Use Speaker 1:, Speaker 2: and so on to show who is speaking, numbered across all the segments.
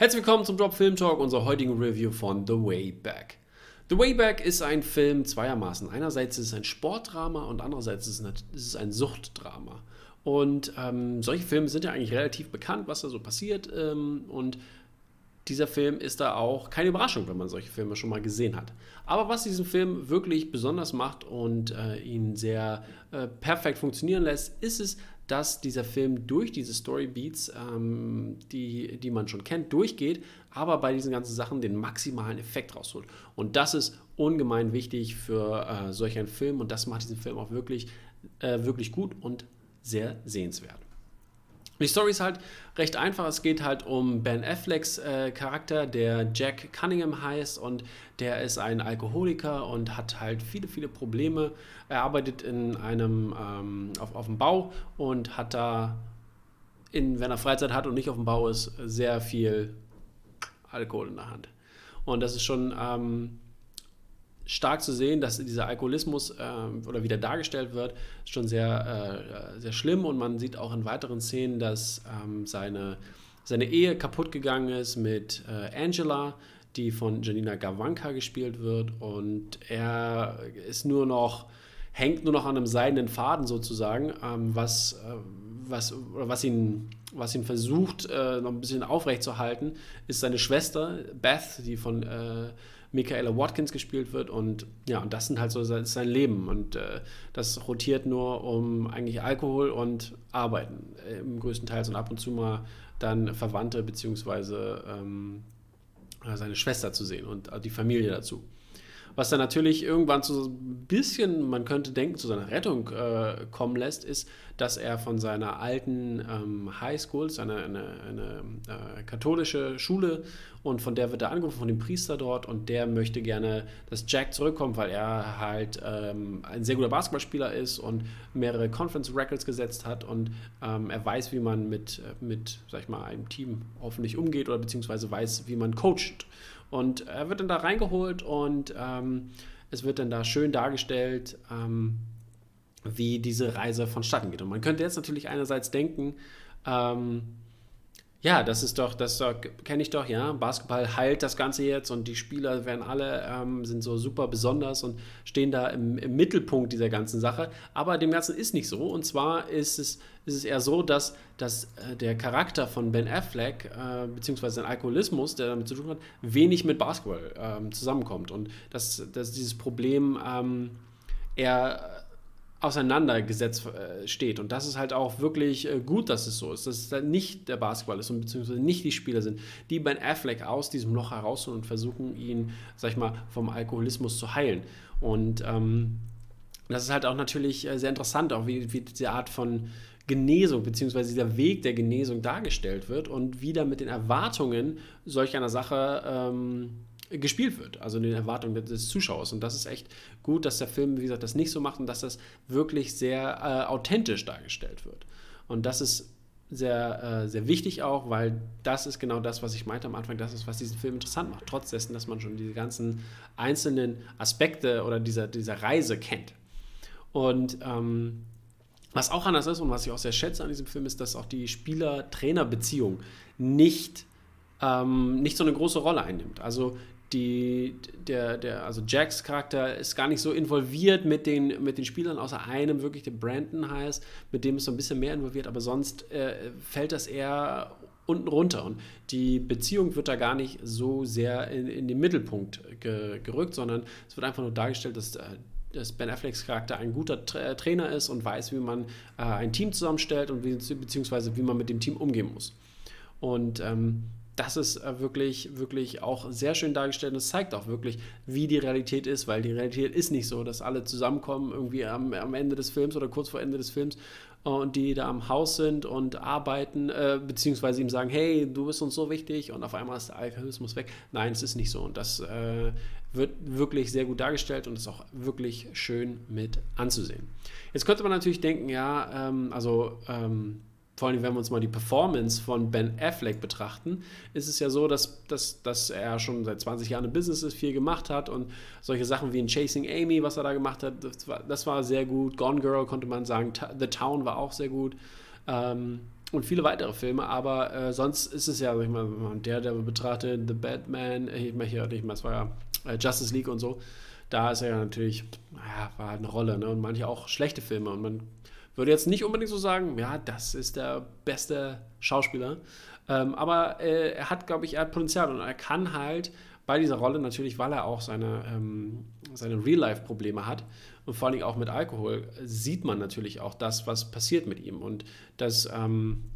Speaker 1: Herzlich willkommen zum Drop Film Talk, unserer heutigen Review von The Way Back. The Way Back ist ein Film zweiermaßen. Einerseits ist es ein Sportdrama und andererseits ist es ein Suchtdrama. Und ähm, solche Filme sind ja eigentlich relativ bekannt, was da so passiert. Ähm, und dieser Film ist da auch keine Überraschung, wenn man solche Filme schon mal gesehen hat. Aber was diesen Film wirklich besonders macht und äh, ihn sehr äh, perfekt funktionieren lässt, ist es, dass dieser Film durch diese Storybeats, ähm, die, die man schon kennt, durchgeht, aber bei diesen ganzen Sachen den maximalen Effekt rausholt. Und das ist ungemein wichtig für äh, solch einen Film und das macht diesen Film auch wirklich, äh, wirklich gut und sehr sehenswert. Die Story ist halt recht einfach. Es geht halt um Ben Afflecks äh, Charakter, der Jack Cunningham heißt und der ist ein Alkoholiker und hat halt viele, viele Probleme. Er arbeitet in einem, ähm, auf, auf dem Bau und hat da, in, wenn er Freizeit hat und nicht auf dem Bau ist, sehr viel Alkohol in der Hand. Und das ist schon ähm, stark zu sehen, dass dieser Alkoholismus äh, oder wie der dargestellt wird, ist schon sehr, äh, sehr schlimm. Und man sieht auch in weiteren Szenen, dass ähm, seine, seine Ehe kaputt gegangen ist mit äh, Angela, die von Janina Gawanka gespielt wird. Und er ist nur noch, hängt nur noch an einem seidenen Faden sozusagen, ähm, was, äh, was, was ihn was ihn versucht, äh, noch ein bisschen aufrechtzuerhalten, ist seine Schwester Beth, die von äh, Michaela Watkins gespielt wird. Und ja, und das sind halt so sein, sein Leben. Und äh, das rotiert nur um eigentlich Alkohol und Arbeiten äh, im größten Teil und ab und zu mal dann Verwandte beziehungsweise ähm, seine Schwester zu sehen und die Familie dazu. Was dann natürlich irgendwann so ein bisschen, man könnte denken, zu seiner Rettung äh, kommen lässt, ist, dass er von seiner alten ähm, High School, eine, eine, äh, katholische Schule, und von der wird er angerufen, von dem Priester dort, und der möchte gerne, dass Jack zurückkommt, weil er halt ähm, ein sehr guter Basketballspieler ist und mehrere Conference Records gesetzt hat und ähm, er weiß, wie man mit, mit, sag ich mal, einem Team hoffentlich umgeht oder beziehungsweise weiß, wie man coacht. Und er wird dann da reingeholt und ähm, es wird dann da schön dargestellt, ähm, wie diese Reise vonstatten geht. Und man könnte jetzt natürlich einerseits denken, ähm, ja, das ist doch, das kenne ich doch, ja. Basketball heilt das Ganze jetzt und die Spieler werden alle, ähm, sind so super besonders und stehen da im, im, Mittelpunkt dieser ganzen Sache. Aber dem Ganzen ist nicht so. Und zwar ist es, ist es eher so, dass, dass äh, der Charakter von Ben Affleck, äh, beziehungsweise sein Alkoholismus, der damit zu tun hat, wenig mit Basketball ähm, zusammenkommt. Und dass, dass dieses Problem ähm, eher auseinandergesetzt äh, steht. Und das ist halt auch wirklich äh, gut, dass es so ist, dass es halt nicht der Basketball ist und beziehungsweise nicht die Spieler sind, die Ben Affleck aus diesem Loch herausholen und versuchen, ihn, sag ich mal, vom Alkoholismus zu heilen. Und ähm, das ist halt auch natürlich äh, sehr interessant, auch wie, wie diese Art von Genesung beziehungsweise dieser Weg der Genesung dargestellt wird und wie da mit den Erwartungen solch einer Sache ähm, gespielt wird, also in den Erwartungen des Zuschauers. Und das ist echt gut, dass der Film, wie gesagt, das nicht so macht und dass das wirklich sehr äh, authentisch dargestellt wird. Und das ist sehr, äh, sehr wichtig auch, weil das ist genau das, was ich meinte am Anfang, das ist, was diesen Film interessant macht, trotz dessen, dass man schon diese ganzen einzelnen Aspekte oder dieser, dieser Reise kennt. Und ähm, was auch anders ist und was ich auch sehr schätze an diesem Film, ist, dass auch die Spieler-Trainer-Beziehung nicht, ähm, nicht so eine große Rolle einnimmt. Also die, der, der, also Jacks Charakter ist gar nicht so involviert mit den, mit den Spielern, außer einem wirklich, der Brandon heißt, mit dem ist so ein bisschen mehr involviert, aber sonst äh, fällt das eher unten runter und die Beziehung wird da gar nicht so sehr in, in den Mittelpunkt ge, gerückt, sondern es wird einfach nur dargestellt, dass, äh, dass Ben Afflecks Charakter ein guter Tra Trainer ist und weiß, wie man äh, ein Team zusammenstellt und wie, beziehungsweise wie man mit dem Team umgehen muss. Und ähm, das ist äh, wirklich, wirklich auch sehr schön dargestellt und es zeigt auch wirklich, wie die Realität ist, weil die Realität ist nicht so, dass alle zusammenkommen irgendwie am, am Ende des Films oder kurz vor Ende des Films äh, und die da am Haus sind und arbeiten, äh, beziehungsweise ihm sagen, hey, du bist uns so wichtig und auf einmal ist der Alkoholismus weg. Nein, es ist nicht so und das äh, wird wirklich sehr gut dargestellt und ist auch wirklich schön mit anzusehen. Jetzt könnte man natürlich denken, ja, ähm, also ähm, vor allem wenn wir uns mal die Performance von Ben Affleck betrachten, ist es ja so, dass, dass, dass er schon seit 20 Jahren im Business ist, viel gemacht hat und solche Sachen wie in Chasing Amy, was er da gemacht hat, das war, das war sehr gut. Gone Girl konnte man sagen, The Town war auch sehr gut. Ähm, und viele weitere Filme, aber äh, sonst ist es ja, sag ich mal, der, der betrachtet, The Batman, äh, ich meine hier nicht mehr, es war ja äh, Justice League und so, da ist er ja natürlich, naja, war halt eine Rolle, ne? Und manche auch schlechte Filme. Und man würde jetzt nicht unbedingt so sagen, ja, das ist der beste Schauspieler. Ähm, aber äh, er hat, glaube ich, er hat Potenzial und er kann halt bei dieser Rolle natürlich, weil er auch seine, ähm, seine Real-Life-Probleme hat und vor allem auch mit Alkohol, sieht man natürlich auch das, was passiert mit ihm. Und das, ähm,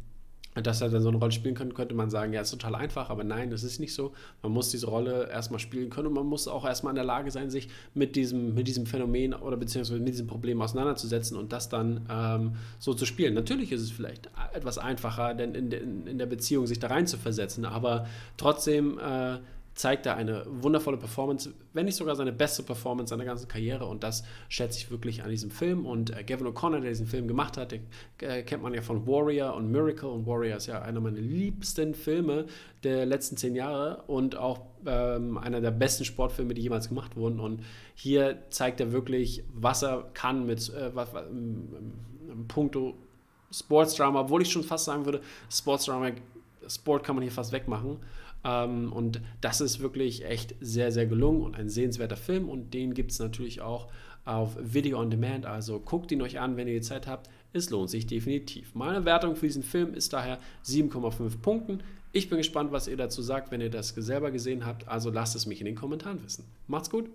Speaker 1: dass er dann so eine Rolle spielen könnte, könnte man sagen, ja, ist total einfach, aber nein, das ist nicht so. Man muss diese Rolle erstmal spielen können und man muss auch erstmal in der Lage sein, sich mit diesem, mit diesem Phänomen oder beziehungsweise mit diesem Problem auseinanderzusetzen und das dann ähm, so zu spielen. Natürlich ist es vielleicht etwas einfacher, denn in, de, in der Beziehung sich da rein zu versetzen, aber trotzdem äh, zeigt er eine wundervolle Performance, wenn nicht sogar seine beste Performance seiner ganzen Karriere. Und das schätze ich wirklich an diesem Film. Und äh, Gavin O'Connor, der diesen Film gemacht hat, den äh, kennt man ja von Warrior und Miracle. Und Warrior ist ja einer meiner liebsten Filme der letzten zehn Jahre und auch ähm, einer der besten Sportfilme, die jemals gemacht wurden. Und hier zeigt er wirklich, was er kann mit äh, was, puncto Sportsdrama, obwohl ich schon fast sagen würde, Sportsdrama, Sport kann man hier fast wegmachen. Ähm, und das ist wirklich echt sehr, sehr gelungen und ein sehenswerter Film. Und den gibt es natürlich auch auf Video on Demand. Also guckt ihn euch an, wenn ihr die Zeit habt. Es lohnt sich definitiv. Meine Wertung für diesen Film ist daher 7,5 Punkten. Ich bin gespannt, was ihr dazu sagt, wenn ihr das selber gesehen habt. Also lasst es mich in den Kommentaren wissen. Macht's gut!